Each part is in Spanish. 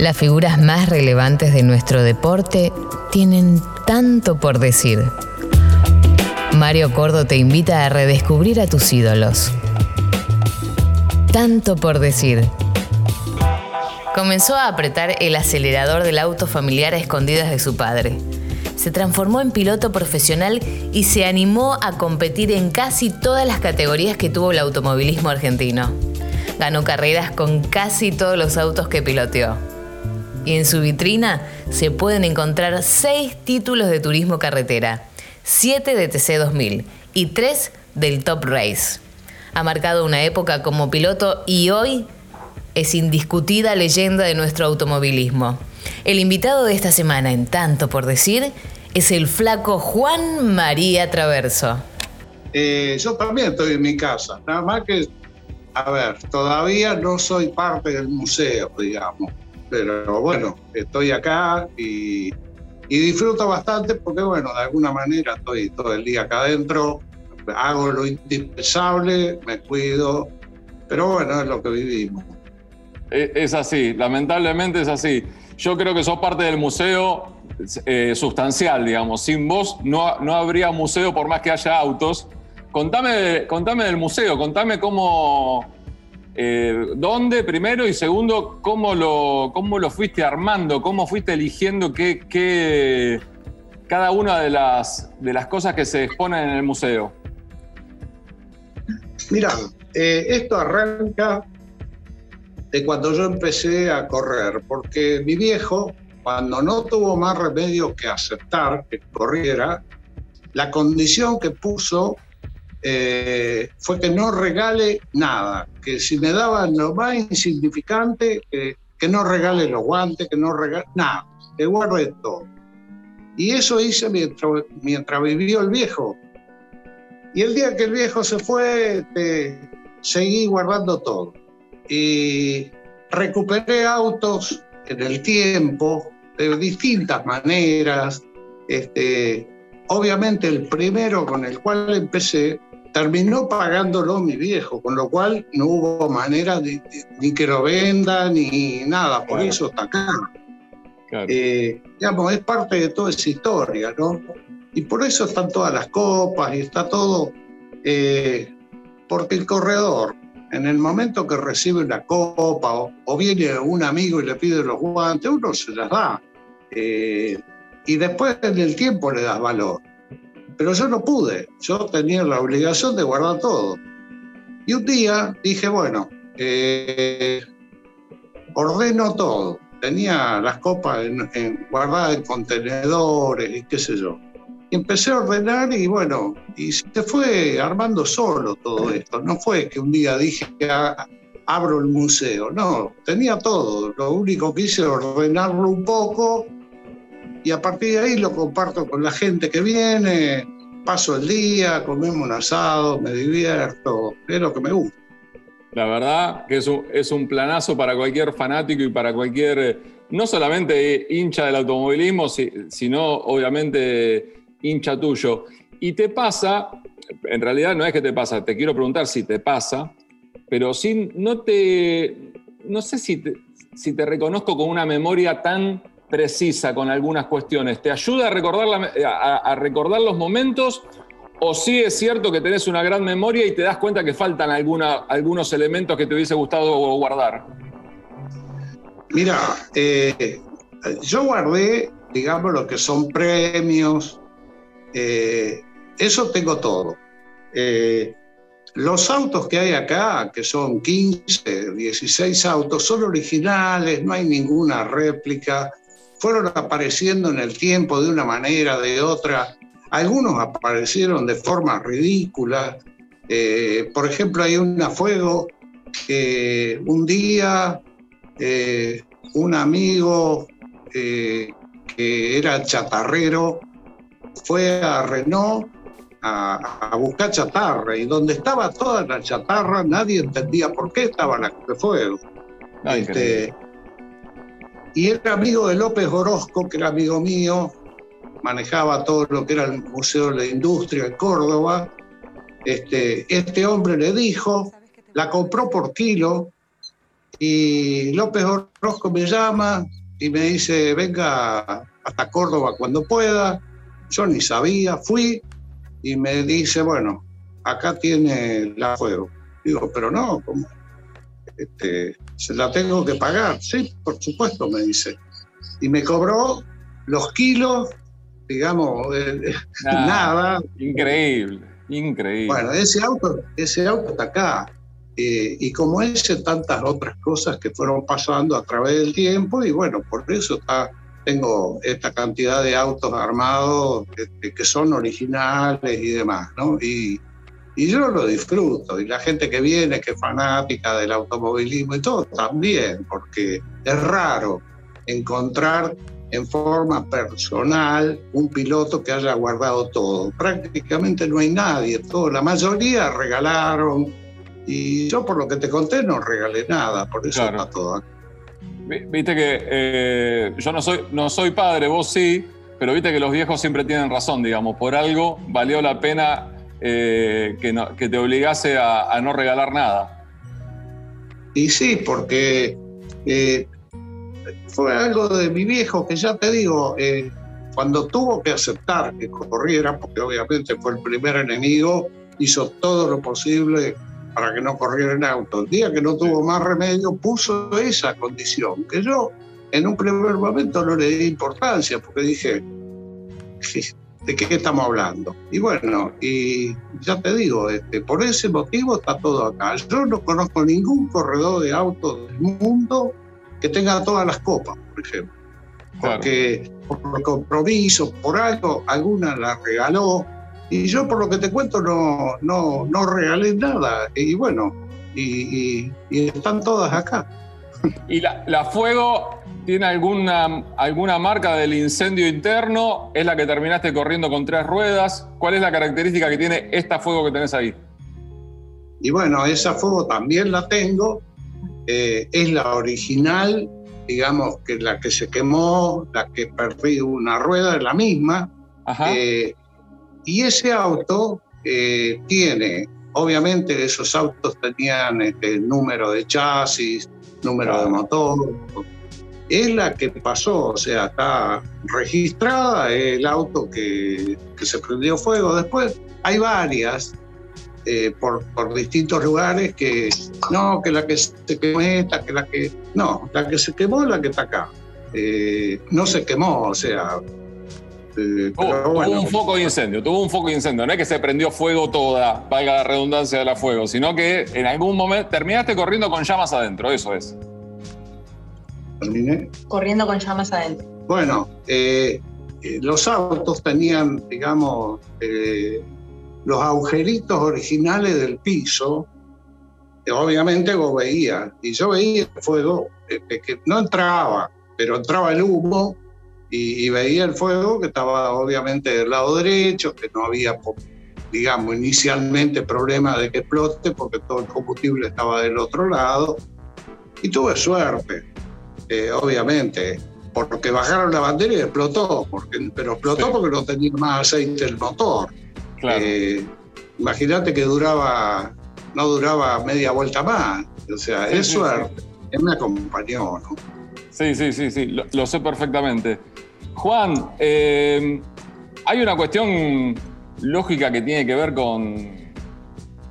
Las figuras más relevantes de nuestro deporte tienen tanto por decir. Mario Cordo te invita a redescubrir a tus ídolos. Tanto por decir. Comenzó a apretar el acelerador del auto familiar a escondidas de su padre. Se transformó en piloto profesional y se animó a competir en casi todas las categorías que tuvo el automovilismo argentino. Ganó carreras con casi todos los autos que piloteó. En su vitrina se pueden encontrar seis títulos de turismo carretera, siete de TC2000 y tres del Top Race. Ha marcado una época como piloto y hoy es indiscutida leyenda de nuestro automovilismo. El invitado de esta semana en Tanto por Decir es el flaco Juan María Traverso. Eh, yo también estoy en mi casa, nada más que, a ver, todavía no soy parte del museo, digamos, pero bueno, estoy acá y, disfruto bastante porque, bueno, de alguna manera estoy todo el día acá adentro, hago lo indispensable, me cuido, pero bueno, es lo que vivimos. Es así, lamentablemente es así. Yo creo que sos parte del museo eh, sustancial, digamos. Sin vos no, no habría museo por más que haya autos. Contame, contame del museo, contame cómo, eh, dónde primero y segundo, cómo lo, cómo lo fuiste armando, cómo fuiste eligiendo qué, cada una de las, de las cosas que se exponen en el museo. Mira, eh, esto arranca de cuando yo empecé a correr, porque mi viejo, cuando no tuvo más remedio que aceptar que corriera, la condición que puso eh, fue que no regale nada, que si me daban lo más insignificante, que no regale los guantes, que no regale nada, que guarde todo. Y eso hice mientras, mientras vivió el viejo. Y el día que el viejo se fue, seguí guardando todo y recuperé autos en el tiempo de distintas maneras. Este, obviamente el primero con el cual empecé terminó pagándolo mi viejo, con lo cual no hubo manera de, ni que lo venda ni nada, por eso está acá. Eh, digamos, es parte de toda esa historia, ¿no? Y por eso están todas las copas y está todo, eh, porque el corredor en el momento que recibe una copa o, viene un amigo y le pide los guantes, uno se las da. Eh, y después en el tiempo le das valor. Pero yo no pude, yo tenía la obligación de guardar todo. Y un día dije, bueno, eh, ordeno todo. Tenía las copas en, guardadas en contenedores y qué sé yo. Y empecé a ordenar y bueno, y se fue armando solo todo esto. No fue que un día dije, ah, abro el museo. No, tenía todo. Lo único que hice es ordenarlo un poco y a partir de ahí lo comparto con la gente que viene. Paso el día, comemos un asado, me divierto, es lo que me gusta. La verdad que es un, es un planazo para cualquier fanático y para cualquier, eh, no solamente hincha del automovilismo, sino obviamente hincha tuyo. Y te pasa, en realidad no es que te pasa, te quiero preguntar si te pasa, pero sin, no te, no sé si si te reconozco con una memoria tan precisa con algunas cuestiones. ¿Te ayuda a recordar, a, recordar los momentos o sí es cierto que tenés una gran memoria y te das cuenta que faltan algunos elementos que te hubiese gustado guardar? Mira, eh, yo guardé, digamos, lo que son premios, eh, eso tengo todo. Eh, los autos que hay acá, que son 15, 16 autos, son originales, no hay ninguna réplica, fueron apareciendo en el tiempo de una manera, de otra. Algunos aparecieron de forma ridícula. Eh, por ejemplo, hay una fuego que un día un amigo que era chatarrero fue a Renault a, buscar chatarra y donde estaba toda la chatarra nadie entendía por qué estaba la de fuego. Este, y era amigo de López Orozco, que era amigo mío, manejaba todo lo que era el Museo de la Industria en Córdoba. Este, este hombre le dijo, la compró por kilo Y López Orozco me llama y me dice, venga hasta Córdoba cuando pueda. Yo ni sabía, fui y me dice, bueno, acá tiene la fuego. Digo, pero no, ¿cómo? Este, se la tengo que pagar. Sí, por supuesto, me dice. Y me cobró los kilos, digamos, nada. Increíble, increíble. Bueno, ese auto, ese auto está acá. Eh, y como ese, tantas otras cosas que fueron pasando a través del tiempo, y bueno, por eso está, tengo esta cantidad de autos armados que, que son originales y demás, ¿no? Y, y yo lo disfruto, y la gente que viene, que es fanática del automovilismo y todo, también, porque es raro encontrar en forma personal un piloto que haya guardado todo. Prácticamente no hay nadie, todo, la mayoría regalaron, y yo por lo que te conté no regalé nada, por eso está todo Viste que eh, yo no soy, no soy padre, vos sí, pero viste que los viejos siempre tienen razón, digamos, por algo valió la pena eh, que, que, te obligase a, no regalar nada. Y sí, porque eh, fue algo de mi viejo que ya te digo, cuando tuvo que aceptar que corriera, porque obviamente fue el primer enemigo, hizo todo lo posible para que no corriera en auto. El día que no tuvo más remedio, puso esa condición, que yo en un primer momento no le di importancia, porque dije, ¿de qué estamos hablando? Y bueno, y ya te digo, este, por ese motivo está todo acá. Yo no conozco ningún corredor de autos del mundo que tenga todas las copas, por ejemplo. Porque por compromiso, por algo, alguna la regaló, y yo, por lo que te cuento, no, no, no regalé nada. Y bueno, y, están todas acá. ¿Y la, Fuego tiene alguna, alguna marca del incendio interno? ¿Es la que terminaste corriendo con tres ruedas? ¿Cuál es la característica que tiene esta Fuego que tenés ahí? Y bueno, esa Fuego también la tengo. Eh, es la original, digamos que la que se quemó, la que perdí una rueda, es la misma. Ajá. Eh, y ese auto eh, tiene, obviamente esos autos tenían este, número de chasis, número de motor. Es la que pasó, o sea, está registrada el auto que, que se prendió fuego. Después hay varias eh, por, por, distintos lugares que no, que la que se quemó esta, que la que. No, la que se quemó es la que está acá. Eh, no se quemó, o sea, tuvo, un foco de incendio, tuvo un foco de incendio. No es que se prendió fuego toda, valga la redundancia de la fuego, sino que en algún momento terminaste corriendo con llamas adentro, eso es. ¿Terminé? Corriendo con llamas adentro. Bueno, eh, eh, los autos tenían, digamos, eh, los agujeritos originales del piso, obviamente vos veías, y yo veía el fuego, que no entraba, pero entraba el humo y, veía el fuego que estaba obviamente del lado derecho, que no había, digamos, inicialmente problema de que explote porque todo el combustible estaba del otro lado. Y tuve suerte, eh, obviamente, porque bajaron la bandera y explotó, porque, pero explotó porque no tenía más aceite el motor. Eh, imagínate que duraba, no duraba media vuelta más. O sea, es suerte. Él me acompañó, ¿no? Sí, sí, sí, sí, lo, sé perfectamente. Juan, eh, hay una cuestión lógica que tiene que ver con,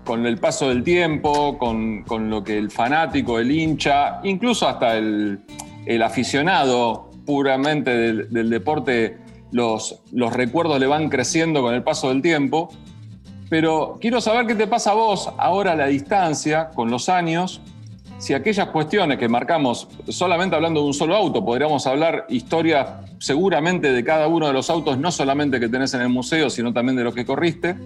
con el paso del tiempo, con, lo que el fanático, el hincha, incluso hasta el, aficionado puramente del, deporte, los, los recuerdos le van creciendo con el paso del tiempo. Pero quiero saber qué te pasa a vos ahora a la distancia, con los años, si aquellas cuestiones que marcamos, solamente hablando de un solo auto, podríamos hablar historia seguramente de cada uno de los autos, no solamente que tenés en el museo, sino también de los que corriste.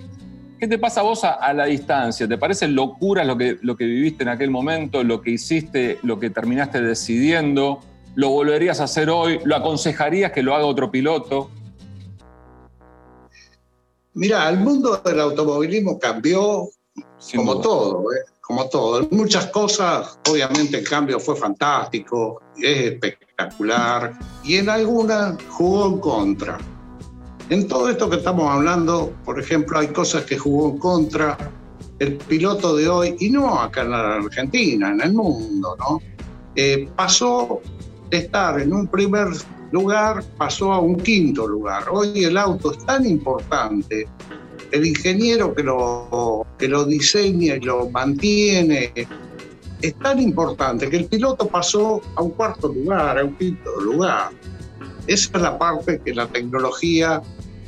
¿Qué te pasa a vos a, la distancia? ¿Te parece locura lo que, lo que viviste en aquel momento, lo que hiciste, lo que terminaste decidiendo? ¿Lo volverías a hacer hoy? ¿Lo aconsejarías que lo haga otro piloto? Mira, el mundo del automovilismo cambió como todo. ¿eh? como todo. En muchas cosas, obviamente, el cambio fue fantástico, es espectacular, y en algunas jugó en contra. En todo esto que estamos hablando, por ejemplo, hay cosas que jugó en contra el piloto de hoy, y no acá en la Argentina, en el mundo, ¿no? eh, pasó de estar en un primer lugar, pasó a un quinto lugar. Hoy el auto es tan importante, el ingeniero que lo, que lo diseña y lo mantiene es tan importante que el piloto pasó a un cuarto lugar, a un quinto lugar. Esa es la parte que la tecnología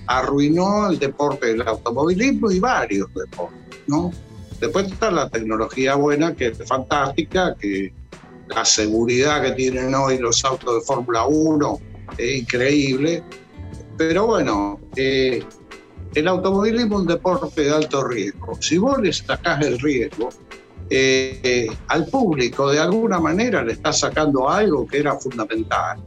arruinó el deporte del automovilismo y varios deportes, ¿no? Después está la tecnología buena, que es fantástica, que la seguridad que tienen hoy los autos de Fórmula 1 es increíble. Pero bueno, eh, el automovilismo es un deporte de alto riesgo. Si vos le sacás el riesgo, eh, al público de alguna manera le está sacando algo que era fundamental.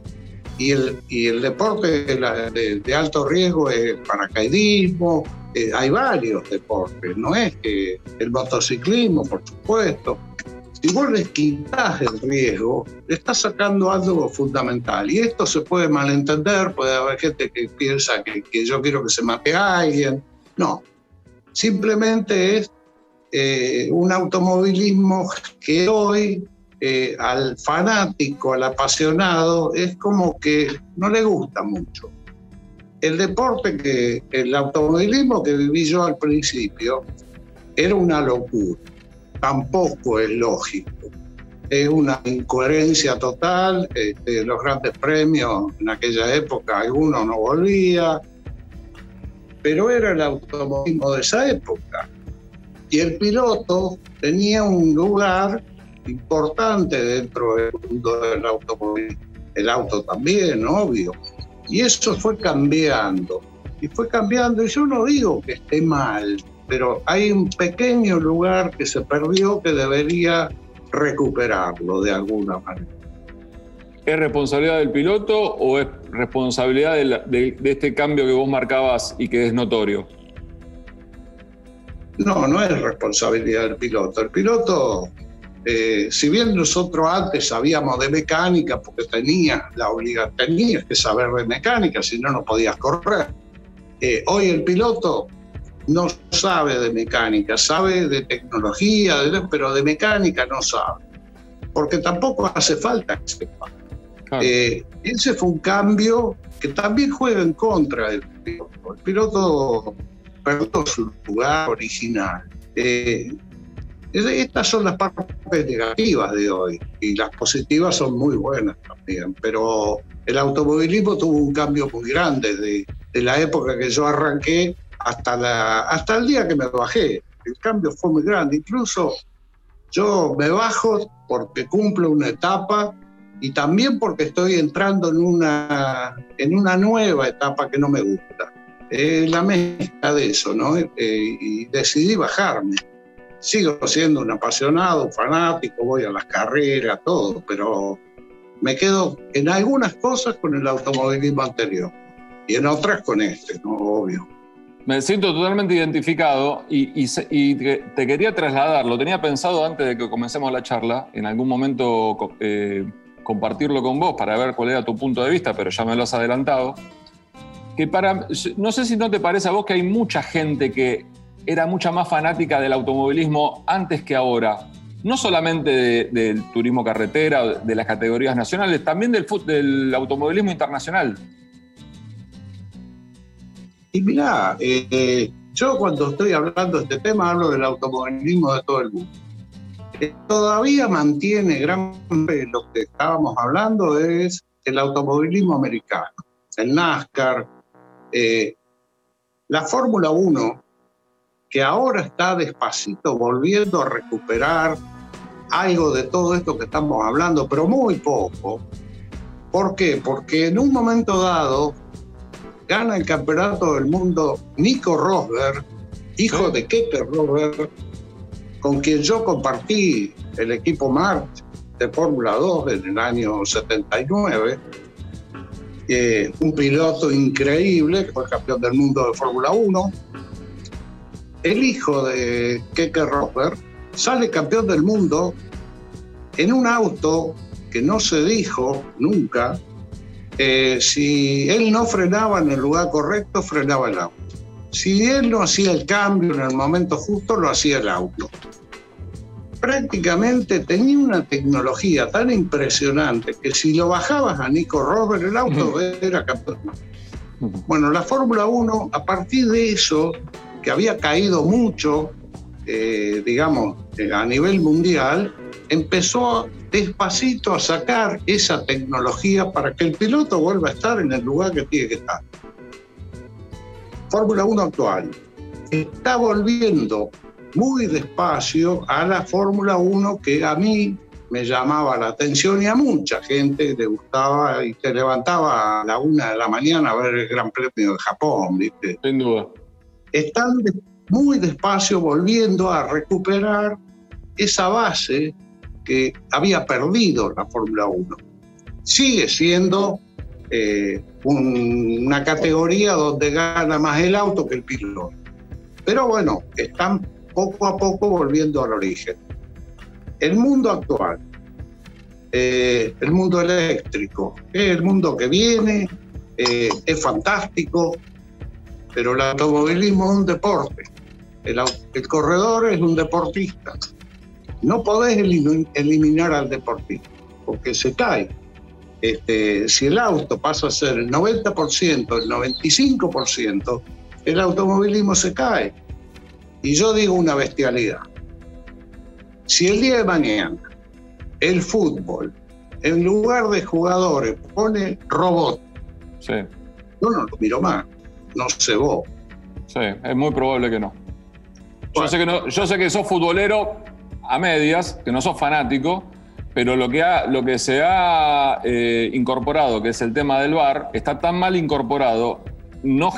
Y el, y el deporte de, alto riesgo es paracaidismo, eh, hay varios deportes, no es que el motociclismo, por supuesto. Si vos le quitas el riesgo, le estás sacando algo fundamental. Y esto se puede malentender, puede haber gente que piensa que, que yo quiero que se mate a alguien. No, simplemente es eh, un automovilismo que hoy eh, al fanático, al apasionado, es como que no le gusta mucho. El deporte que, el automovilismo que viví yo al principio, era una locura. Tampoco es lógico. Es una incoherencia total. Este, los grandes premios en aquella época, algunos no volvía. Pero era el automovilismo de esa época y el piloto tenía un lugar importante dentro del mundo del automóvil, el auto también, obvio. Y eso fue cambiando, y fue cambiando, y yo no digo que esté mal, pero hay un pequeño lugar que se perdió que debería recuperarlo de alguna manera. ¿Es responsabilidad del piloto o es responsabilidad de, de este cambio que vos marcabas y que es notorio? No, no es responsabilidad del piloto. El piloto, eh, si bien nosotros antes sabíamos de mecánica, porque tenías la obligación, tenías que saber de mecánica, si no, no podías correr. Eh, hoy el piloto no sabe de mecánica, sabe de tecnología, pero de mecánica no sabe, porque tampoco hace falta que sepa. Eh, ese fue un cambio que también juega en contra del piloto. El piloto perdió su lugar original. Eh, estas son las partes negativas de hoy y las positivas son muy buenas también, pero el automovilismo tuvo un cambio muy grande de, de la época que yo arranqué hasta, la, hasta el día que me bajé. El cambio fue muy grande, incluso yo me bajo porque cumplo una etapa y también porque estoy entrando en una, en una nueva etapa que no me gusta la mezcla de eso, ¿no? Eh, y decidí bajarme. Sigo siendo un apasionado, fanático, voy a las carreras, todo, pero me quedo en algunas cosas con el automovilismo anterior y en otras con este, ¿no? Obvio. Me siento totalmente identificado y, te quería trasladar, lo tenía pensado antes de que comencemos la charla, en algún momento eh, compartirlo con vos para ver cuál era tu punto de vista, pero ya me lo has adelantado que para, no sé si no te parece a vos que hay mucha gente que era mucha más fanática del automovilismo antes que ahora, no solamente del turismo carretera, de las categorías nacionales, también del, del automovilismo internacional. Y mirá, eh, yo cuando estoy hablando de este tema hablo del automovilismo de todo el mundo. Eh, todavía mantiene gran parte de lo que estábamos hablando es el automovilismo americano, el NASCAR, eh, la Fórmula 1, que ahora está despacito volviendo a recuperar algo de todo esto que estamos hablando, pero muy poco. ¿Por qué? Porque en un momento dado gana el campeonato del mundo Nico Rosberg, hijo de Keke Rosberg, con quien yo compartí el equipo March de Fórmula 2 en el año 79 un piloto increíble, que fue campeón del mundo de Fórmula 1. El hijo de Keke Rosberg sale campeón del mundo en un auto que no se dijo nunca eh, si él no frenaba en el lugar correcto, frenaba el auto. Si él no hacía el cambio en el momento justo, lo hacía el auto. prácticamente tenía una tecnología tan impresionante que si lo bajabas a Nico Rosberg, el auto era campeón. Bueno, la Fórmula 1, a partir de eso, que había caído mucho, eh, digamos, a nivel mundial, empezó despacito a sacar esa tecnología para que el piloto vuelva a estar en el lugar que tiene que estar. Fórmula 1 actual está volviendo muy despacio a la Fórmula 1 que a mí me llamaba la atención y a mucha gente le gustaba y se levantaba a la una de la mañana a ver el Gran Premio de Japón, ¿viste? Sin duda. Están muy despacio volviendo a recuperar esa base que había perdido la Fórmula 1. Sigue siendo eh, una categoría donde gana más el auto que el piloto. Pero bueno, están poco a poco volviendo al origen. El mundo actual, eh, el mundo eléctrico, es el mundo que viene, eh, es fantástico, pero el automovilismo es un deporte. El, el corredor es un deportista. No podés eliminar al deportista, porque se cae. Este, si el auto pasa a ser el 90%, el 95%, el automovilismo se cae. Y yo digo una bestialidad. Si el día de mañana el fútbol, en lugar de jugadores, pone robot, sí. yo no lo miro más, no sé vos. Sí, es muy probable que no. Yo, sé que no, yo sé que sos futbolero a medias, que no sos fanático, pero lo que, ha, lo que se ha eh, incorporado, que es el tema del VAR, está tan mal incorporado no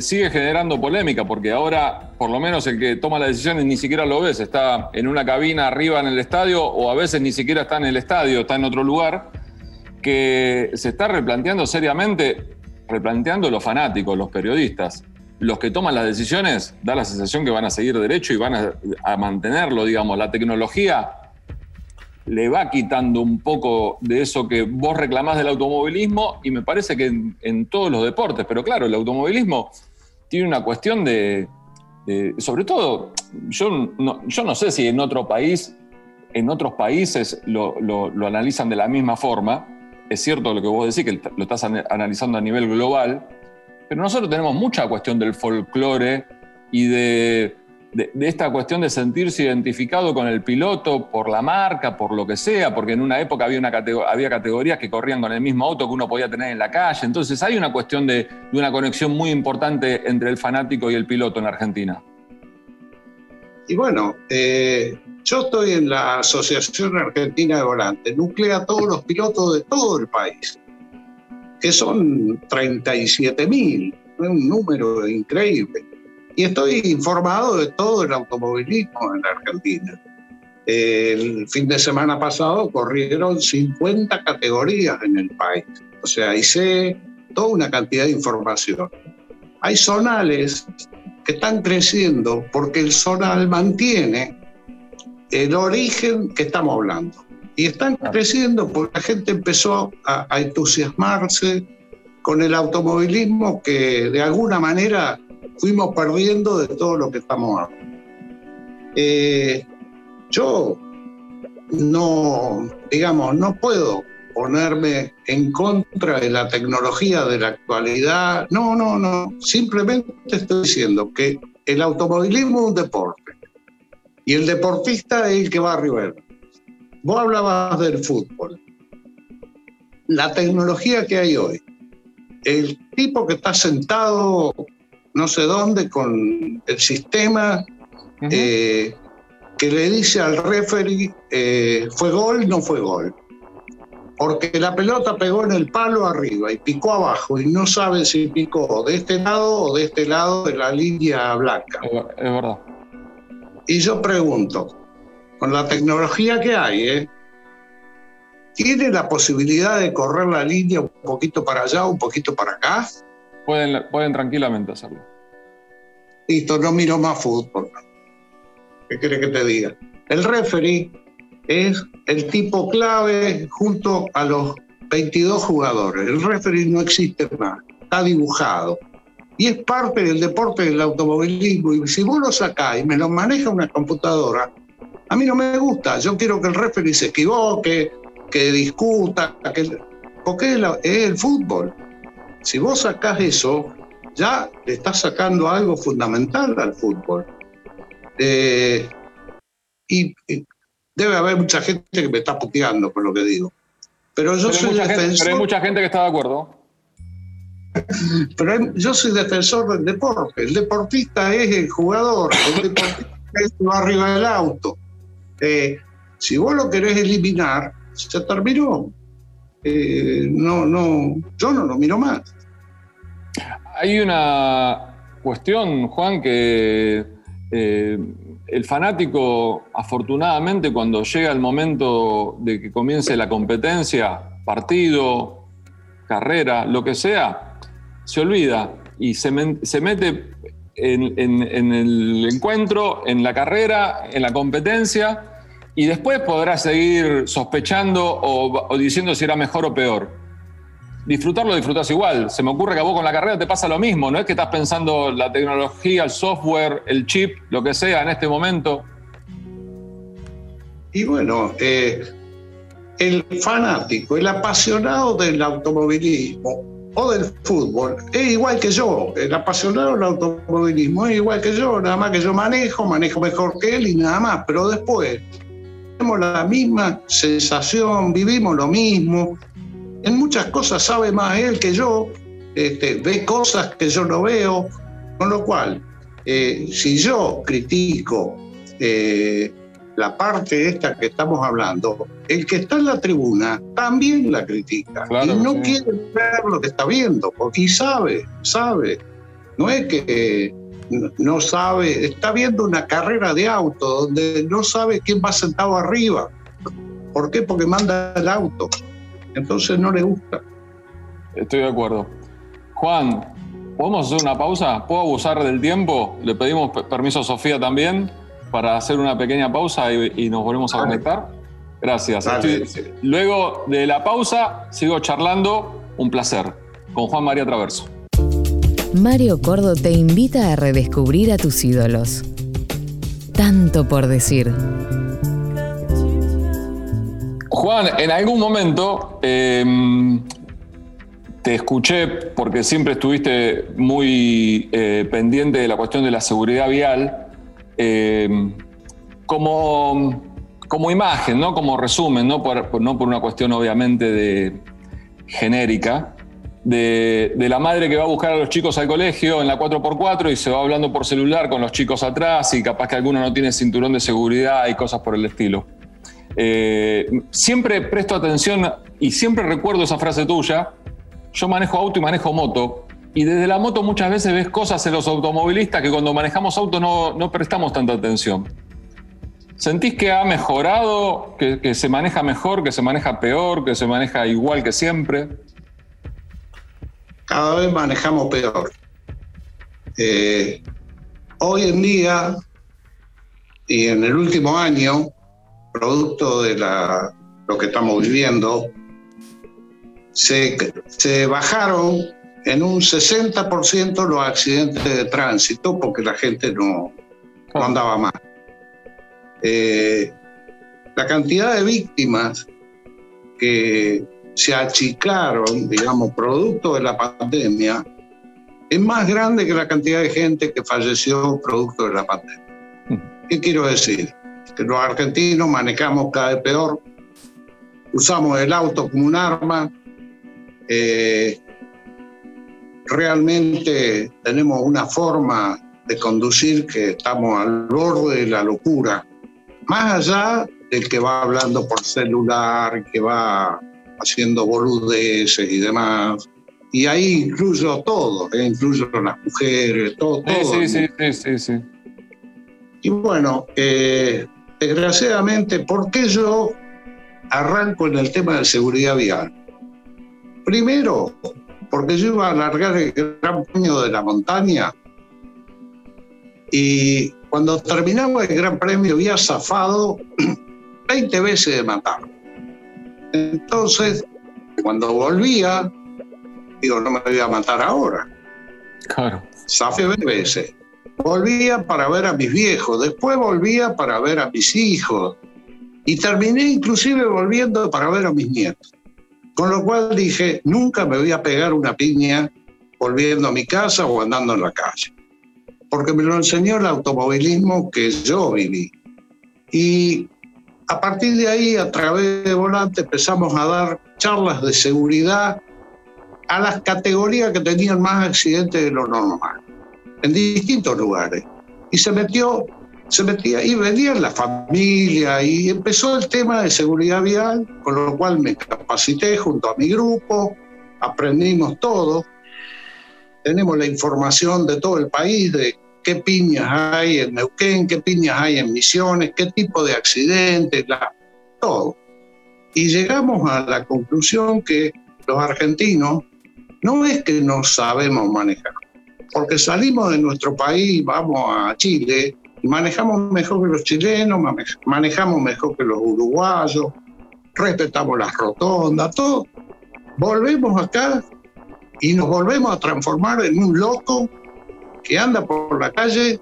sigue generando polémica, porque ahora, por lo menos, el que toma las decisiones ni siquiera lo ves, está en una cabina arriba en el estadio, o a veces ni siquiera está en el estadio, está en otro lugar, que se está replanteando seriamente, replanteando los fanáticos, los periodistas. Los que toman las decisiones da la sensación que van a seguir derecho y van a, mantenerlo, digamos. La tecnología le va quitando un poco de eso que vos reclamás del automovilismo y me parece que en, todos los deportes, pero claro, el automovilismo tiene una cuestión de, sobre todo, yo no, sé si en otro país, en otros países lo, analizan de la misma forma, es cierto lo que vos decís, que lo estás analizando a nivel global, pero nosotros tenemos mucha cuestión del folclore y de esta cuestión de sentirse identificado con el piloto por la marca, por lo que sea, porque en una época había categorías que corrían con el mismo auto que uno podía tener en la calle. Entonces hay una cuestión de, una conexión muy importante entre el fanático y el piloto en Argentina. Y bueno, eh, yo estoy en la Asociación Argentina de Volantes, nuclea a todos los pilotos de todo el país, que son 37 mil, un número increíble y estoy informado de todo el automovilismo en la Argentina. El fin de semana pasado corrieron 50 categorías en el país, o sea, hice toda una cantidad de información. Hay zonales que están creciendo porque el zonal mantiene el origen que estamos hablando. Y están creciendo porque la gente empezó a, a entusiasmarse con el automovilismo que de alguna manera fuimos perdiendo de todo lo que estamos hablando. Eh, yo no, digamos, no puedo ponerme en contra de la tecnología de la actualidad. No, no, no. Simplemente estoy diciendo que el automovilismo es un deporte y el deportista es el que va arriba. Vos hablabas del fútbol. La tecnología que hay hoy, el tipo que está sentado no sé dónde con el sistema eh, que le dice al referee eh, fue gol, no fue gol. Porque la pelota pegó en el palo arriba y picó abajo y no sabe si picó de este lado o de este lado de la línea blanca. Es verdad. Y yo pregunto, con la tecnología que hay, ¿eh? ¿tiene la posibilidad de correr la línea un poquito para allá, un poquito para acá? Pueden, pueden tranquilamente hacerlo. Listo, no miro más fútbol. ¿Qué quiere que te diga? El referee es el tipo clave junto a los 22 jugadores. El referee no existe más, está dibujado. Y es parte del deporte del automovilismo. Y si vos lo sacás y me lo maneja una computadora, A mí no me gusta, yo quiero que el referee se equivoque, que discuta, que, porque es, el fútbol. Si vos sacás eso, ya le estás sacando algo fundamental al fútbol. Eh, y, debe haber mucha gente que me está puteando por lo que digo. Pero yo soy defensor. pero hay mucha gente que está de acuerdo. Pero yo soy defensor del deporte. El deportista es el jugador, el deportista es arriba del auto. Eh, si vos lo querés eliminar, se terminó. Eh, no, no, yo no lo miro más. Hay una cuestión, Juan, que eh, el fanático, afortunadamente, cuando llega el momento de que comience la competencia, partido, carrera, lo que sea, se olvida y se, mete en, el encuentro, en la carrera, en la competencia, y después podrá seguir sospechando o, diciendo si era mejor o peor disfrutarlo disfrutas igual. Se me ocurre que a vos con la carrera te pasa lo mismo, no es que estás pensando la tecnología, el software, el chip, lo que sea en este momento. Y bueno, eh, el fanático, el apasionado del automovilismo o del fútbol es igual que yo. El apasionado del automovilismo es igual que yo, nada más que yo manejo, manejo mejor que él y nada más. Pero después tenemos la misma sensación, vivimos lo mismo, en muchas cosas sabe más él que yo, este, ve cosas que yo no veo, con lo cual, eh, si yo critico eh, la parte esta que estamos hablando, el que está en la tribuna también la critica y no quiere ver lo que está viendo, porque sabe, sabe. No es que no sabe, está viendo una carrera de auto donde no sabe quién va sentado arriba. ¿Por qué? Porque manda el auto. Entonces no le gusta. Estoy de acuerdo. Juan, ¿podemos hacer una pausa? ¿Puedo abusar del tiempo? Le pedimos permiso a Sofía también para hacer una pequeña pausa y, nos volvemos a conectar. Gracias. luego de la pausa, sigo charlando. Un placer. Con Juan María Traverso. Mario Cordo te invita a redescubrir a tus ídolos. Tanto por decir. Juan, en algún momento em, te escuché, porque siempre estuviste muy eh, pendiente de la cuestión de la seguridad vial, em, como, como imagen, ¿no? como resumen, no por, no por una cuestión obviamente de genérica, de, de, la madre que va a buscar a los chicos al colegio en la 4x4 y se va hablando por celular con los chicos atrás y capaz que alguno no tiene cinturón de seguridad y cosas por el estilo. Eh, siempre presto atención y siempre recuerdo esa frase tuya. Yo manejo auto y manejo moto. Y desde la moto muchas veces ves cosas en los automovilistas que cuando manejamos auto no, prestamos tanta atención. ¿Sentís que ha mejorado, que, se maneja mejor, que se maneja peor, que se maneja igual que siempre? Cada vez manejamos peor. Eh, hoy en día y en el último año, producto de lo que estamos viviendo, se bajaron en un 60% los accidentes de tránsito porque la gente no, andaba más. Eh, la cantidad de víctimas que se achicaron, digamos, producto de la pandemia, es más grande que la cantidad de gente que falleció producto de la pandemia. ¿Qué quiero decir? que los argentinos manejamos cada vez peor, usamos el auto como un arma, eh, realmente tenemos una forma de conducir que estamos al borde de la locura, más allá del que va hablando por celular, que va haciendo boludeces y demás. Y ahí incluyo todo, eh, incluyo las mujeres, todo. Sí, sí, sí, sí, sí, Y bueno, eh, desgraciadamente, ¿por qué yo arranco en el tema de seguridad vial? Primero, porque yo iba a alargar el Gran Premio de la Montaña y cuando terminaba el Gran Premio había zafado 20 veces de matar. Entonces, cuando volvía, digo, no me voy a matar ahora. Claro. Zafé 20 veces. volvía para ver a mis viejos, después volvía para ver a mis hijos y terminé inclusive volviendo para ver a mis nietos. Con lo cual dije, nunca me voy a pegar una piña volviendo a mi casa o andando en la calle, porque me lo enseñó el automovilismo que yo viví. Y a partir de ahí, a través de Volante, empezamos a dar charlas de seguridad a las categorías que tenían más accidentes de lo normal, en distintos lugares. Y se metió, se metía, y venía la familia, y empezó el tema de seguridad vial, con lo cual me capacité junto a mi grupo, aprendimos todo, tenemos la información de todo el país, de qué piñas hay en Neuquén, qué piñas hay en Misiones, qué tipo de accidentes, todo. Y llegamos a la conclusión que los argentinos no es que no sabemos manejar, porque salimos de nuestro país, vamos a Chile manejamos mejor que los chilenos, manejamos mejor que los uruguayos, respetamos las rotondas, todo. Volvemos acá y nos volvemos a transformar en un loco que anda por la calle,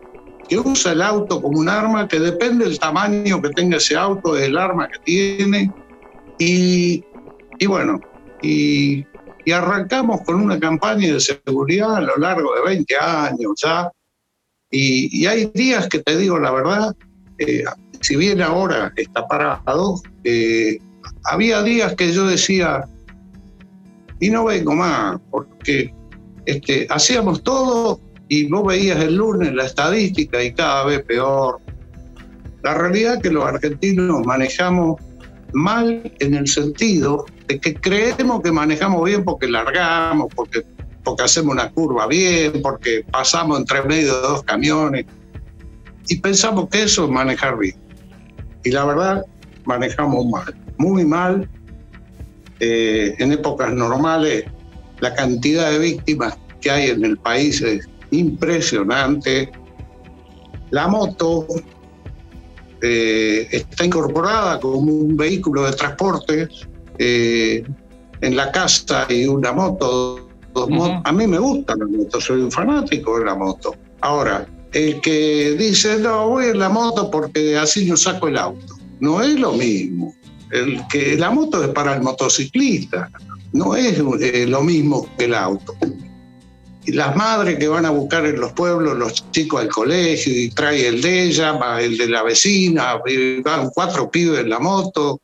que usa el auto como un arma, que depende del tamaño que tenga ese auto, del arma que tiene. Y, y bueno, y y arrancamos con una campaña de seguridad a lo largo de 20 años ya. Y, hay días que te digo la verdad, eh, si bien ahora está parado, eh, había días que yo decía, y no vengo más, porque este, hacíamos todo y vos veías el lunes la estadística y cada vez peor. La realidad es que los argentinos manejamos mal en el sentido de que creemos que manejamos bien porque largamos, porque, porque hacemos una curva bien, porque pasamos entre medio de dos camiones. Y pensamos que eso es manejar bien. Y la verdad, manejamos mal, muy mal. Eh, en épocas normales, la cantidad de víctimas que hay en el país es impresionante. La moto eh, está incorporada como un vehículo de transporte. Eh, en la casa y una moto, A mí me gusta la moto, soy un fanático de la moto. Ahora, el que dice, no, voy en la moto porque así no saco el auto. No es lo mismo. El que, la moto es para el motociclista, no es eh, lo mismo que el auto y las madres que van a buscar en los pueblos los chicos al colegio y trae el de ella, el de la vecina, van cuatro pibes en la moto.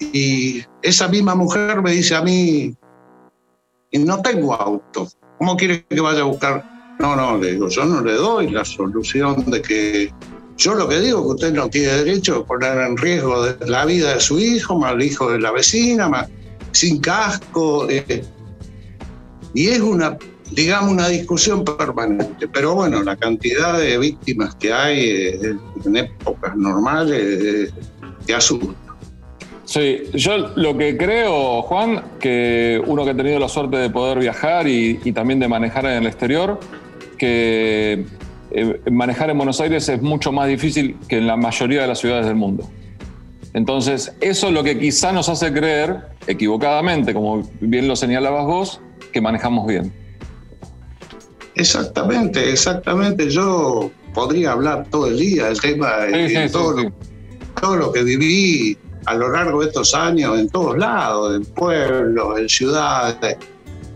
Y esa misma mujer me dice a mí, no tengo auto, ¿cómo quiere que vaya a buscar? No, no, le digo, yo no le doy la solución de que yo lo que digo es que usted no tiene derecho a poner en riesgo la vida de su hijo, más el hijo de la vecina, más sin casco. Eh, y es una digamos, una discusión permanente. Pero bueno, la cantidad de víctimas que hay eh, en épocas normales eh, te asusta. Sí, yo lo que creo, Juan, que uno que ha tenido la suerte de poder viajar y, también de manejar en el exterior, que eh, manejar en Buenos Aires es mucho más difícil que en la mayoría de las ciudades del mundo. Entonces, eso es lo que quizá nos hace creer, equivocadamente, como bien lo señalabas vos, que manejamos bien. Exactamente, exactamente. Yo podría hablar todo el día del tema de todo, Lo, que viví a lo largo de estos años en todos lados, en pueblos, en ciudades.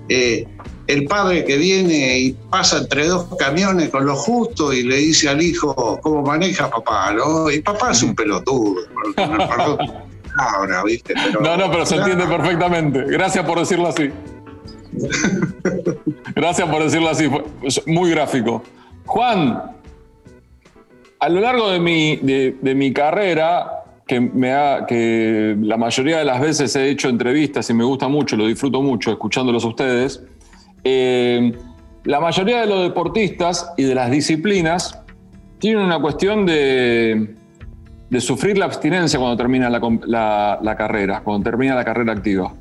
Eh, el padre que viene y pasa entre dos camiones con lo justo y le dice al hijo cómo maneja papá, ¿no? Y papá es un pelotudo. Ahora, ¿viste? no, no, pero se entiende perfectamente. Gracias por decirlo así. Gracias por decirlo así, muy gráfico. Juan, a lo largo de mi, de, mi carrera, que, me ha, que la mayoría de las veces he hecho entrevistas y me gusta mucho, lo disfruto mucho escuchándolos a ustedes, eh, la mayoría de los deportistas y de las disciplinas tienen una cuestión de, de sufrir la abstinencia cuando termina la, la carrera, cuando termina la carrera activa.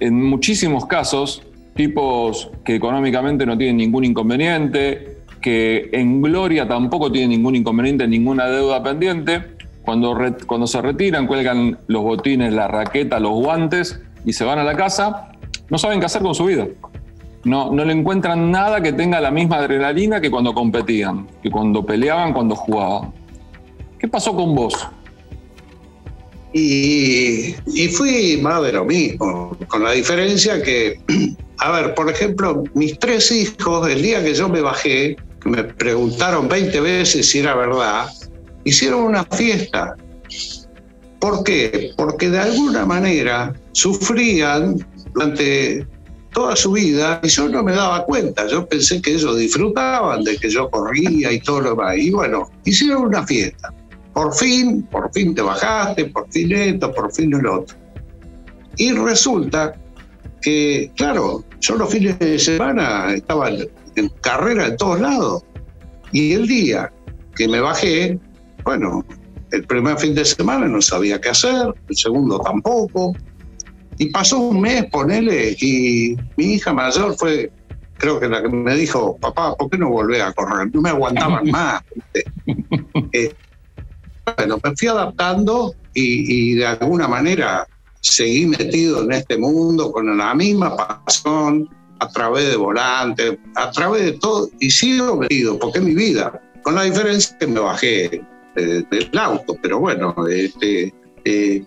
En muchísimos casos, tipos que económicamente no tienen ningún inconveniente, que en gloria tampoco tienen ningún inconveniente, ninguna deuda pendiente, cuando, cuando se retiran, cuelgan los botines, la raqueta, los guantes y se van a la casa, no saben qué hacer con su vida. No, no le encuentran nada que tenga la misma adrenalina que cuando competían, que cuando peleaban, cuando jugaban. ¿Qué pasó con vos? Y, y fui más de lo mismo, con la diferencia que, a ver, por ejemplo, mis tres hijos, el día que yo me bajé, me preguntaron 20 veces si era verdad, hicieron una fiesta. ¿Por qué? Porque de alguna manera sufrían durante toda su vida y yo no me daba cuenta. Yo pensé que ellos disfrutaban de que yo corría y todo lo demás. Y bueno, hicieron una fiesta por fin, por fin te bajaste, por fin esto, por fin el otro. Y resulta que, claro, yo los fines de semana estaba en carrera en todos lados. Y el día que me bajé, bueno, el primer fin de semana no sabía qué hacer, el segundo tampoco. Y pasó un mes, ponele, y mi hija mayor fue, creo que la que me dijo, papá, ¿por qué no volvés a correr? No me aguantaban más. Eh, bueno, me fui adaptando y, de alguna manera seguí metido en este mundo con la misma pasión, a través de volantes, a través de todo, y sigo metido, porque es mi vida, con la diferencia que me bajé del auto, pero bueno, este, eh,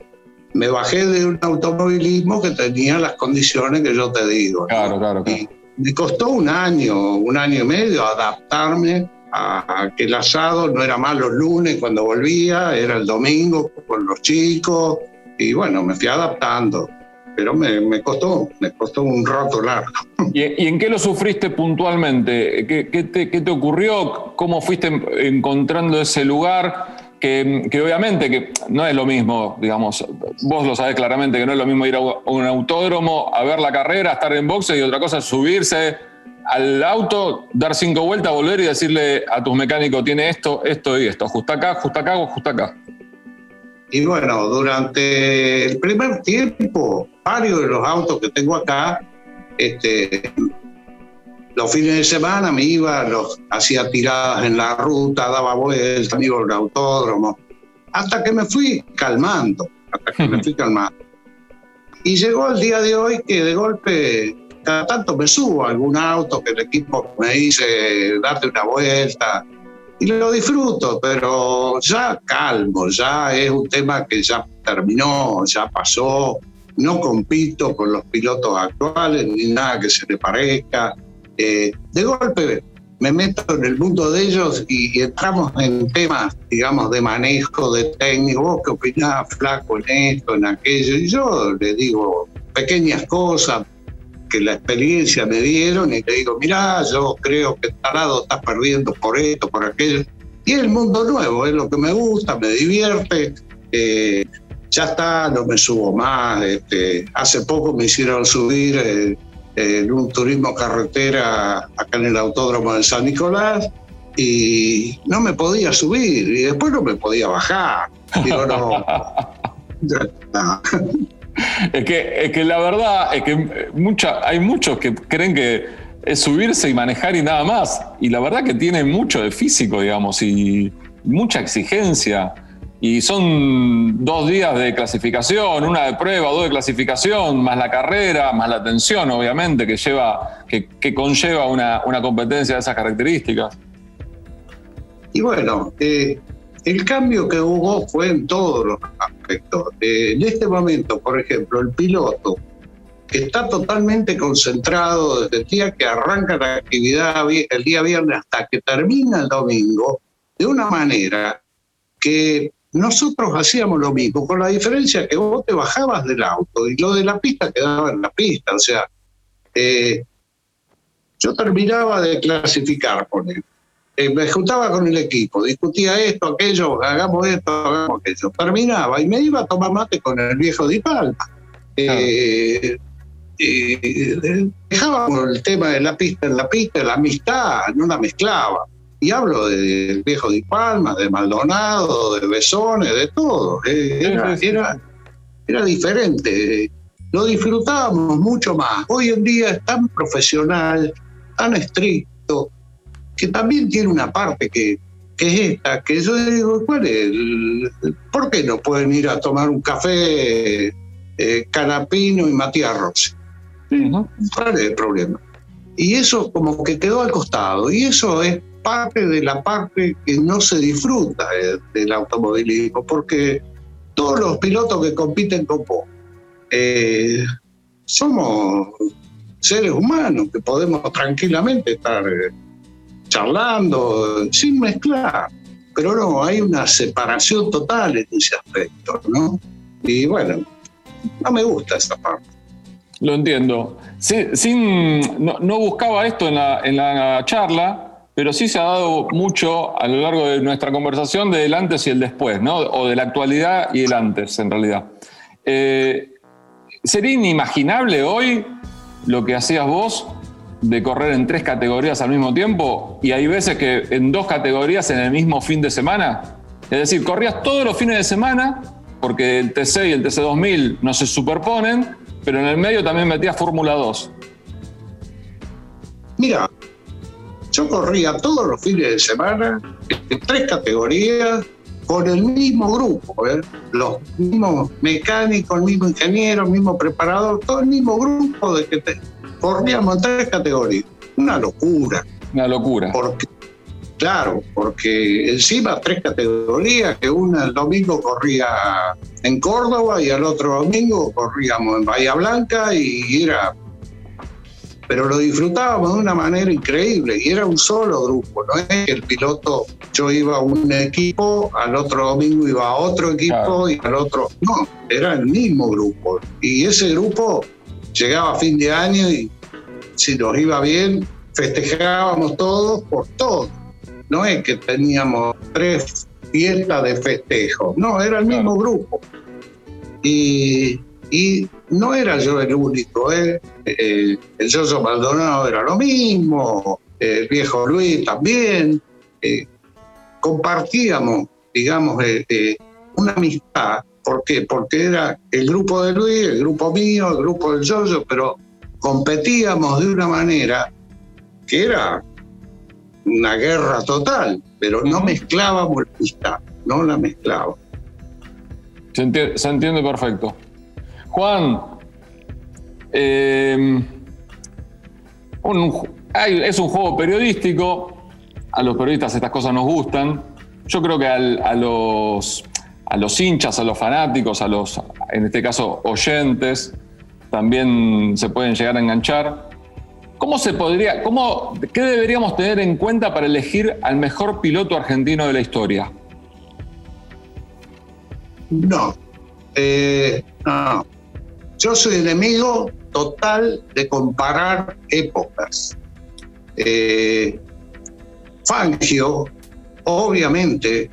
me bajé de un automovilismo que tenía las condiciones que yo te digo. Claro, claro, claro. me costó un año, un año y medio adaptarme a, que el asado no era más los lunes cuando volvía, era el domingo con los chicos y bueno, me fui adaptando, pero me, costó, me costó un rato largo. ¿Y, en qué lo sufriste puntualmente? ¿Qué, te, ocurrió? ¿Cómo fuiste encontrando ese lugar? Que, obviamente que no es lo mismo, digamos, vos lo sabés claramente que no es lo mismo ir a un autódromo a ver la carrera, estar en boxe y otra cosa subirse al auto, dar cinco vueltas, volver y decirle a tus mecánicos, tiene esto, esto y esto, justa acá, justa acá o justa acá. Y bueno, durante el primer tiempo, varios de los autos que tengo acá, este, los fines de semana me iba, los hacía tiradas en la ruta, daba vueltas, iba al autódromo, hasta que me fui calmando, hasta que me fui calmando. Y llegó el día de hoy que de golpe cada tanto me subo a algún auto que el equipo me dice darte una vuelta y lo disfruto, pero ya calmo, ya es un tema que ya terminó, ya pasó, no compito con los pilotos actuales ni nada que se le parezca. Eh, de golpe me meto en el mundo de ellos y, entramos en temas, digamos, de manejo, de técnico. ¿Vos qué opinás, flaco, en esto, en aquello? Y yo le digo pequeñas cosas, que la experiencia me dieron y le digo, mirá, yo creo que lado estás perdiendo por esto, por aquello. Y el mundo nuevo, es lo que me gusta, me divierte. Eh, ya está, no me subo más. Este, hace poco me hicieron subir eh, en un turismo carretera acá en el autódromo de San Nicolás y no me podía subir y después no me podía bajar. Digo, no. es, que, es que la verdad es que mucha, hay muchos que creen que es subirse y manejar y nada más. Y la verdad que tiene mucho de físico, digamos, y mucha exigencia. Y son dos días de clasificación, una de prueba, dos de clasificación, más la carrera, más la tensión, obviamente, que lleva, que, conlleva una, una, competencia de esas características. Y bueno, eh, el cambio que hubo fue en todos los aspectos. Eh, en este momento, por ejemplo, el piloto que está totalmente concentrado desde el día que arranca la actividad el día viernes hasta que termina el domingo, de una manera que nosotros hacíamos lo mismo, con la diferencia que vos te bajabas del auto y lo de la pista quedaba en la pista. O sea, eh, yo terminaba de clasificar, con él eh, me juntaba con el equipo, discutía esto, aquello, hagamos esto, hagamos aquello. Terminaba y me iba a tomar mate con el viejo Di Palma. Eh, dejábamos el tema de la pista en la pista, la amistad, no la mezclaba. Y hablo del viejo Di Palma, de Maldonado, de Besones, de todo. Eh, era, era, era diferente. Lo disfrutábamos mucho más. Hoy en día es tan profesional, tan estricto, que también tiene una parte que, es esta, que yo digo, ¿cuál es? ¿Por qué no pueden ir a tomar un café eh, Canapino y Matías Rossi? ¿Cuál es el problema? y eso como que quedó al costado. Y eso es parte de la parte que no se disfruta del automovilismo, porque todos los pilotos que compiten con vos eh, somos seres humanos que podemos tranquilamente estar eh, charlando sin mezclar, pero no, hay una separación total en ese aspecto, ¿no? Y bueno, no me gusta esa parte. Lo entiendo. Sin, no, buscaba esto en la, en la charla, pero sí se ha dado mucho a lo largo de nuestra conversación del antes y el después, ¿no? O de la actualidad y el antes, en realidad. Eh, ¿Sería inimaginable hoy lo que hacías vos de correr en tres categorías al mismo tiempo? Y hay veces que en dos categorías en el mismo fin de semana. Es decir, corrías todos los fines de semana, porque el TC y el TC2000 no se superponen, pero en el medio también metías Fórmula 2. Mira, yo corría todos los fines de semana en tres categorías con el mismo grupo, los mismos mecánicos, el mismo ingeniero, el mismo preparador, todo el mismo grupo de que corríamos en tres categorías. Una locura. Una locura. Porque, claro, porque encima tres categorías, que una el domingo corría en Córdoba y al otro domingo corríamos en Bahía Blanca y era pero lo disfrutábamos de una manera increíble y era un solo grupo, no es que el piloto, yo iba a un equipo, al otro domingo iba a otro equipo y al otro, no, era el mismo grupo y ese grupo llegaba fin de año y si nos iba bien, festejábamos todos por todo, no es que teníamos tres fiestas de festejo, no, era el mismo grupo. Y y no era yo el único, ¿eh? eh el Yoso Maldonado era lo mismo, el viejo Luis también. Eh, compartíamos, digamos, eh, una amistad. ¿Por qué? Porque era el grupo de Luis, el grupo mío, el grupo del Yoyo, pero competíamos de una manera que era una guerra total, pero no mezclábamos la amistad, no la mezclábamos. Se entiende perfecto. Juan, eh, es un juego periodístico, a los periodistas estas cosas nos gustan. Yo creo que a, los, a los hinchas, a los fanáticos, a los, en este caso, oyentes, también se pueden llegar a enganchar. ¿Cómo se podría, cómo, qué deberíamos tener en cuenta para elegir al mejor piloto argentino de la historia? No, eh, no. Yo soy enemigo total de comparar épocas. Eh, Fangio, obviamente,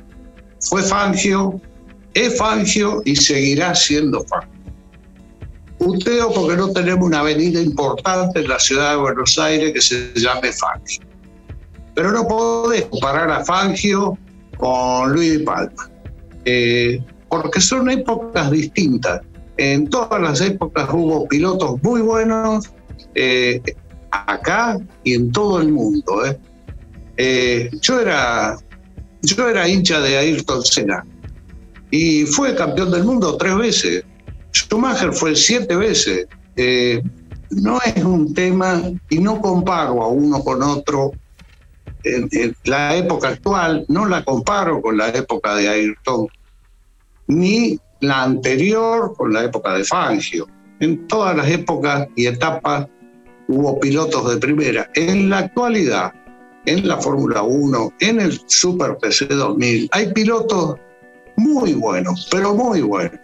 fue Fangio, es Fangio y seguirá siendo Fangio. Puteo porque no tenemos una avenida importante en la ciudad de Buenos Aires que se llame Fangio. Pero no podés comparar a Fangio con Luis Palma, eh, porque son épocas distintas en todas las épocas hubo pilotos muy buenos eh, acá y en todo el mundo. Eh, yo, era, yo era hincha de Ayrton Senna y fue campeón del mundo tres veces. Schumacher fue siete veces. no es un tema y no comparo a uno con otro. La época actual no la comparo con la época de Ayrton, ni la anterior con la época de Fangio. En todas las épocas y etapas hubo pilotos de primera. En la actualidad, en la Fórmula 1, en el Super PC 2000, hay pilotos muy buenos, pero muy buenos.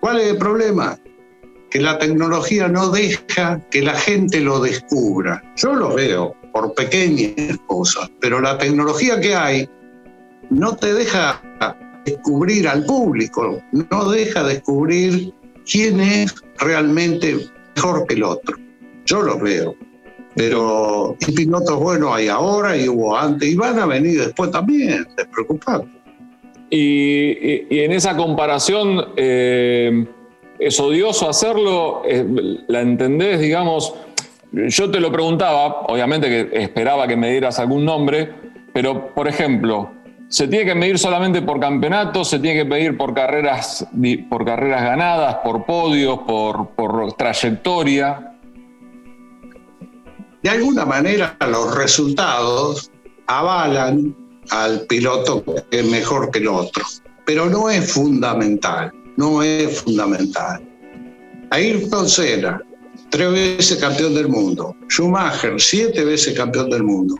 ¿Cuál es el problema? Que la tecnología no deja que la gente lo descubra. Yo lo veo por pequeñas cosas, pero la tecnología que hay no te deja descubrir al público, no deja descubrir quién es realmente mejor que el otro. Yo lo veo. Pero pilotos buenos hay ahora y hubo antes y van a venir después también, despreocupate. Y, en esa comparación, eh, ¿es odioso hacerlo? Eh, ¿La entendés, digamos? Yo te lo preguntaba, obviamente que esperaba que me dieras algún nombre, pero por ejemplo, se tiene que medir solamente por campeonatos, se tiene que medir por carreras, por carreras ganadas, por podios, por trayectoria. de alguna manera los resultados avalan al piloto que es mejor que el otro, pero no es fundamental, no es fundamental. Ayrton Senna, tres veces campeón del mundo, Schumacher, siete veces campeón del mundo.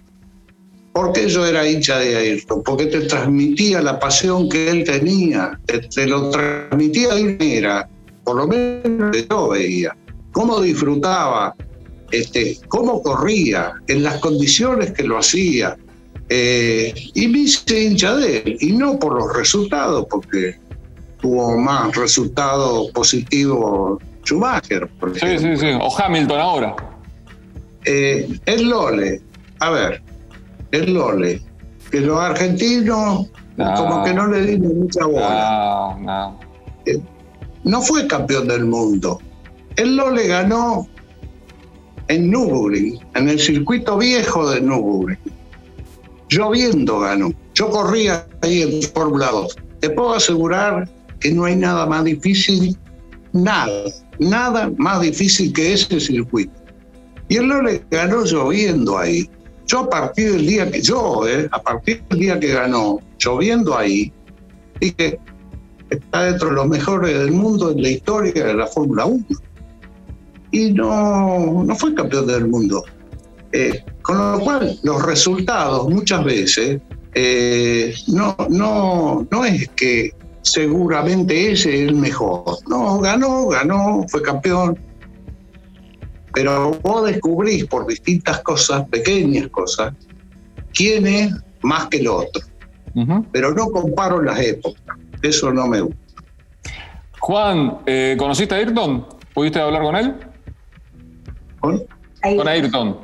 ¿Por qué yo era hincha de Ayrton? Porque te transmitía la pasión que él tenía, te, lo transmitía de manera, por lo menos yo veía, cómo disfrutaba, este, cómo corría, en las condiciones que lo hacía. Eh, y me hice hincha de él, y no por los resultados, porque tuvo más resultados positivos Schumacher. sí, sí, sí, o Hamilton ahora. Eh, el Lole, a ver, el Lole, que los argentinos como que no le dimos mucha bola. No, eh, no fue campeón del mundo. El Lole ganó en Nürburgring, en el circuito viejo de Nürburgring. Lloviendo ganó. Yo corría ahí en Fórmula 2. Te puedo asegurar que no hay nada más difícil, nada, nada más difícil que ese circuito. Y él no ganó lloviendo ahí. Yo a partir del día que yo, eh, a partir del día que ganó, lloviendo ahí, dije, está dentro de los mejores del mundo en la historia de la Fórmula 1 y no, no fue campeón del mundo. Eh, con lo cual, los resultados muchas veces eh, no, no, no es que seguramente ese es el mejor. No, ganó, ganó, fue campeón. Pero vos descubrís por distintas cosas, pequeñas cosas, quién es más que el otro. Pero no comparo las épocas. Eso no me gusta. Juan, eh, ¿conociste a Ayrton? ¿Pudiste hablar con él? ¿Con? Ayrton.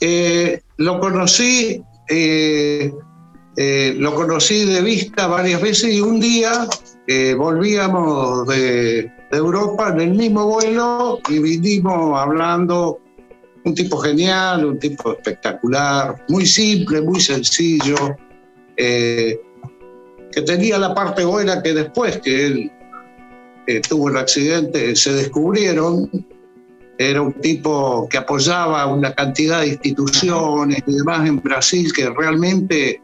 Eh, lo conocí, eh, eh, lo conocí de vista varias veces y un día volvíamos de, Europa en el mismo vuelo y vinimos hablando un tipo genial, un tipo espectacular, muy simple, muy sencillo, que tenía la parte buena que después que él tuvo el accidente se descubrieron era un tipo que apoyaba una cantidad de instituciones y demás en Brasil que realmente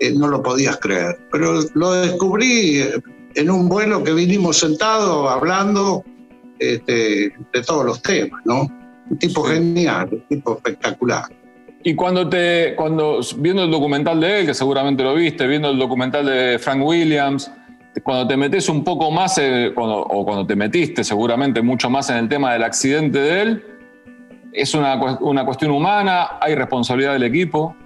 eh, no lo podías creer. Pero lo descubrí eh, en un vuelo que vinimos sentados hablando este, de todos los temas, ¿no? Un tipo genial, un tipo espectacular. Y cuando te, cuando viendo el documental de él, que seguramente lo viste, viendo el documental de Frank Williams, cuando te metes un poco más, eh, o cuando te metiste seguramente mucho más en el tema del accidente de él, es una, una cuestión humana, hay responsabilidad del equipo.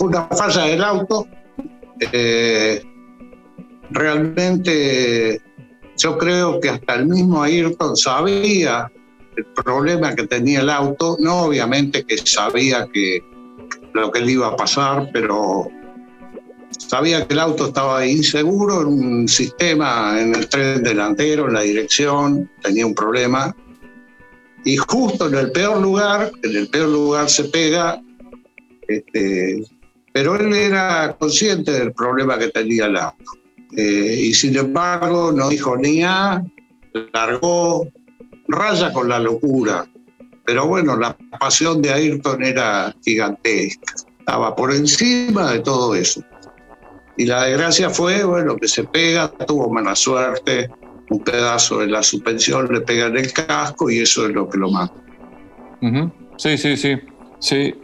Una falla del auto. Eh, realmente yo creo que hasta el mismo Ayrton sabía el problema que tenía el auto, no obviamente que sabía que lo que le iba a pasar, pero Sabía que el auto estaba inseguro en un sistema, en el tren delantero, en la dirección, tenía un problema. Y justo en el peor lugar, en el peor lugar se pega, este, pero él era consciente del problema que tenía el auto. Eh, y sin embargo no dijo ni a, largó, raya con la locura. Pero bueno, la pasión de Ayrton era gigantesca, estaba por encima de todo eso. Y la desgracia fue, bueno, que se pega, tuvo mala suerte, un pedazo de la suspensión le pega en el casco y eso es lo que lo mata. Sí, sí, sí. Sí,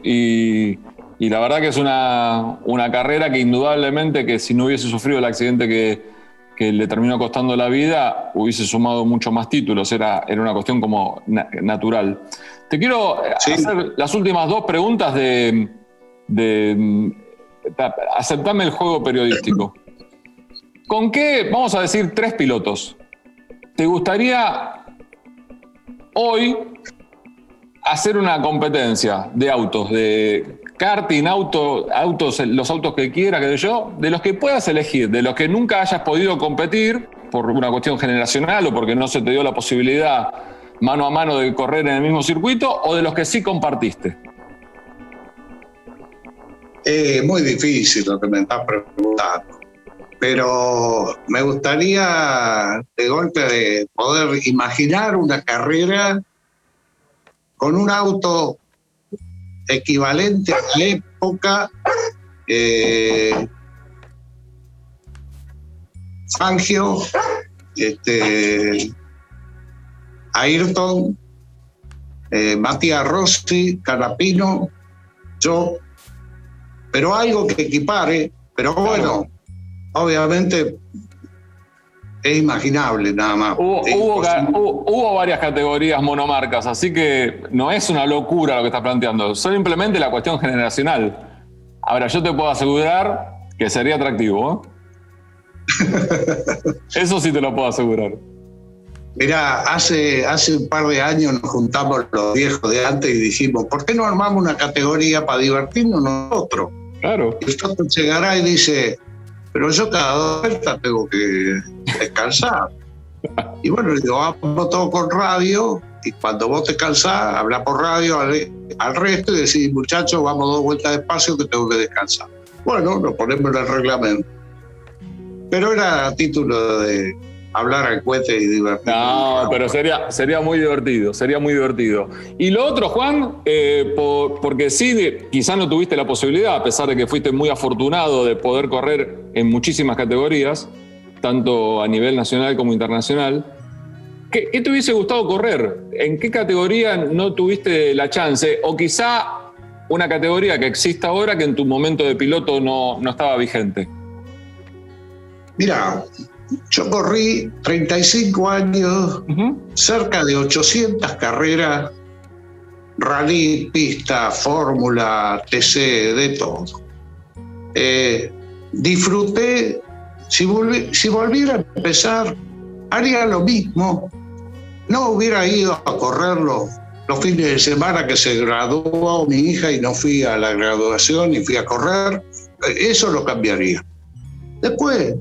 y, la verdad que es una, una, carrera que indudablemente que si no hubiese sufrido el accidente que, le terminó costando la vida, hubiese sumado mucho más títulos, era, era una cuestión como natural. Te quiero hacer las últimas dos preguntas de, de aceptame el juego periodístico. ¿Con qué, vamos a decir, tres pilotos, te gustaría hoy hacer una competencia de autos, de karting, auto, autos, los autos que quieras, que yo, de los que puedas elegir, de los que nunca hayas podido competir por una cuestión generacional o porque no se te dio la posibilidad mano a mano de correr en el mismo circuito, o de los que sí compartiste? Es muy difícil lo que me estás preguntando, pero me gustaría de golpe de poder imaginar una carrera con un auto equivalente a la época, eh, Fangio, este, Ayrton, eh, Matías Rossi, Carapino, yo, pero algo que equipare, pero bueno, obviamente es imaginable nada más. Hubo, varias categorías monomarcas, así que no es una locura lo que estás planteando, simplemente la cuestión generacional. Ahora, yo te puedo asegurar que sería atractivo. ¿eh? Eso sí te lo puedo asegurar. Mira, hace, hace un par de años nos juntamos los viejos de antes y dijimos, ¿por qué no armamos una categoría para divertirnos nosotros? Claro. Y usted llegará y dice, pero yo cada vuelta tengo que descansar. y bueno, digo, vamos todo con radio y cuando vos te cansás, habla por radio al, resto y decís, muchachos, vamos dos vueltas de espacio que tengo que descansar. Bueno, lo ponemos en el reglamento. Pero era a título de, hablar al cohete y divertirse. No, pero sería, sería muy divertido, sería muy divertido. Y lo otro, Juan, eh, porque sí, quizás no tuviste la posibilidad, a pesar de que fuiste muy afortunado de poder correr en muchísimas categorías, tanto a nivel nacional como internacional. ¿Qué, te hubiese gustado correr? ¿En qué categoría no tuviste la chance? O quizá una categoría que exista ahora que en tu momento de piloto no, no estaba vigente. Mira, yo corrí 35 años, cerca de 800 carreras, rally, pista, fórmula, TC, de todo. Eh, disfruté, si, si volviera a empezar, haría lo mismo. No hubiera ido a correrlo los fines de semana que se graduó mi hija y no fui a la graduación y fui a correr. Eso lo cambiaría. Después,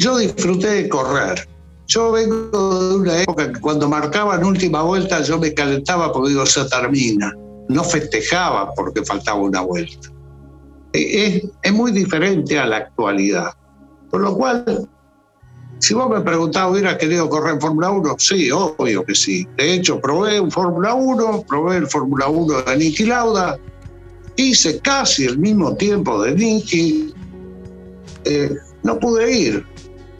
yo disfruté de correr. Yo vengo de una época que cuando marcaban última vuelta yo me calentaba porque digo, se termina. No festejaba porque faltaba una vuelta. Es, es muy diferente a la actualidad. Por lo cual, si vos me preguntabas, ¿hubiera querido correr en Fórmula 1? Sí, obvio que sí. De hecho, probé un Fórmula 1, probé el Fórmula 1 de Niki Lauda, hice casi el mismo tiempo de Niki. Eh, no pude ir,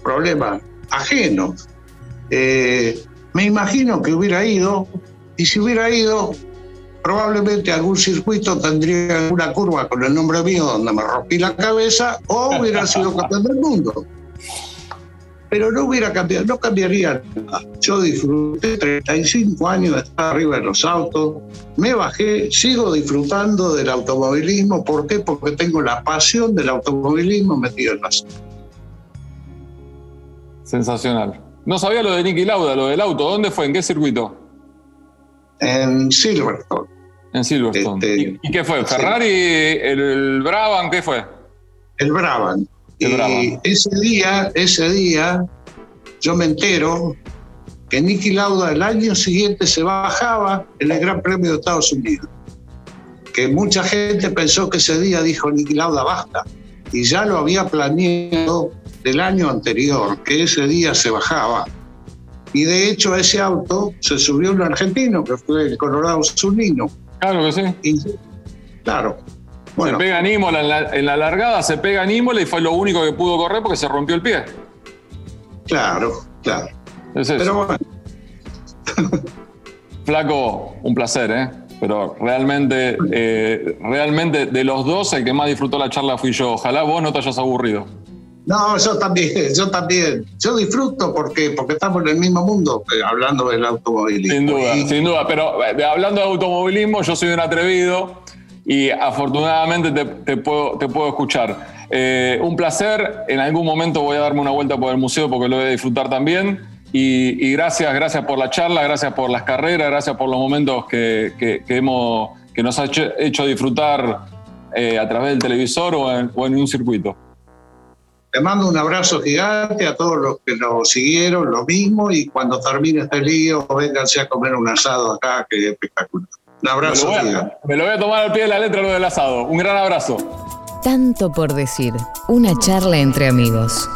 problema ajeno. Eh, me imagino que hubiera ido, y si hubiera ido, probablemente algún circuito tendría alguna curva con el nombre mío donde me rompí la cabeza o hubiera sido campeón del mundo. Pero no hubiera cambiado, no cambiaría nada. Yo disfruté 35 años de estar arriba de los autos, me bajé, sigo disfrutando del automovilismo. ¿Por qué? Porque tengo la pasión del automovilismo metido en la Sensacional. No sabía lo de Nicky Lauda, lo del auto. ¿Dónde fue? ¿En qué circuito? En Silverstone. En Silverstone. Este, ¿Y, qué fue? ¿Ferrari? El, Brabham? ¿Qué fue? El Brabham. y ese día, ese día, yo me entero que Nicky Lauda el año siguiente se bajaba en el Gran Premio de Estados Unidos. Que mucha gente pensó que ese día dijo Nicky Lauda basta. Y ya lo había planeado del año anterior, que ese día se bajaba. Y de hecho a ese auto se subió un argentino, que fue el Colorado Zunino. Claro que sí. claro. Bueno. Se pega en Imola, en la, largada se pega en Imola y fue lo único que pudo correr porque se rompió el pie. Claro, claro. Pero bueno. Flaco, un placer, ¿eh? Pero realmente, eh, realmente de los dos, el que más disfrutó la charla fui yo. Ojalá vos no te hayas aburrido. No, yo también, yo también. Yo disfruto porque, porque estamos en el mismo mundo, eh, hablando del automovilismo. Sin duda, sin duda. Pero eh, hablando de automovilismo, yo soy un atrevido y afortunadamente te, puedo, te puedo escuchar. Eh, un placer. En algún momento voy a darme una vuelta por el museo porque lo voy a disfrutar también. Y, gracias, gracias por la charla, gracias por las carreras, gracias por los momentos que, hemos, que nos ha hecho, disfrutar a través del televisor o en un circuito. Te mando un abrazo gigante a todos los que nos siguieron, lo mismo, y cuando termine este lío, vénganse a comer un asado acá, que es espectacular. Un abrazo me gigante. Me lo voy a tomar al pie de la letra lo del asado. Un gran abrazo. Tanto por decir, una charla entre amigos.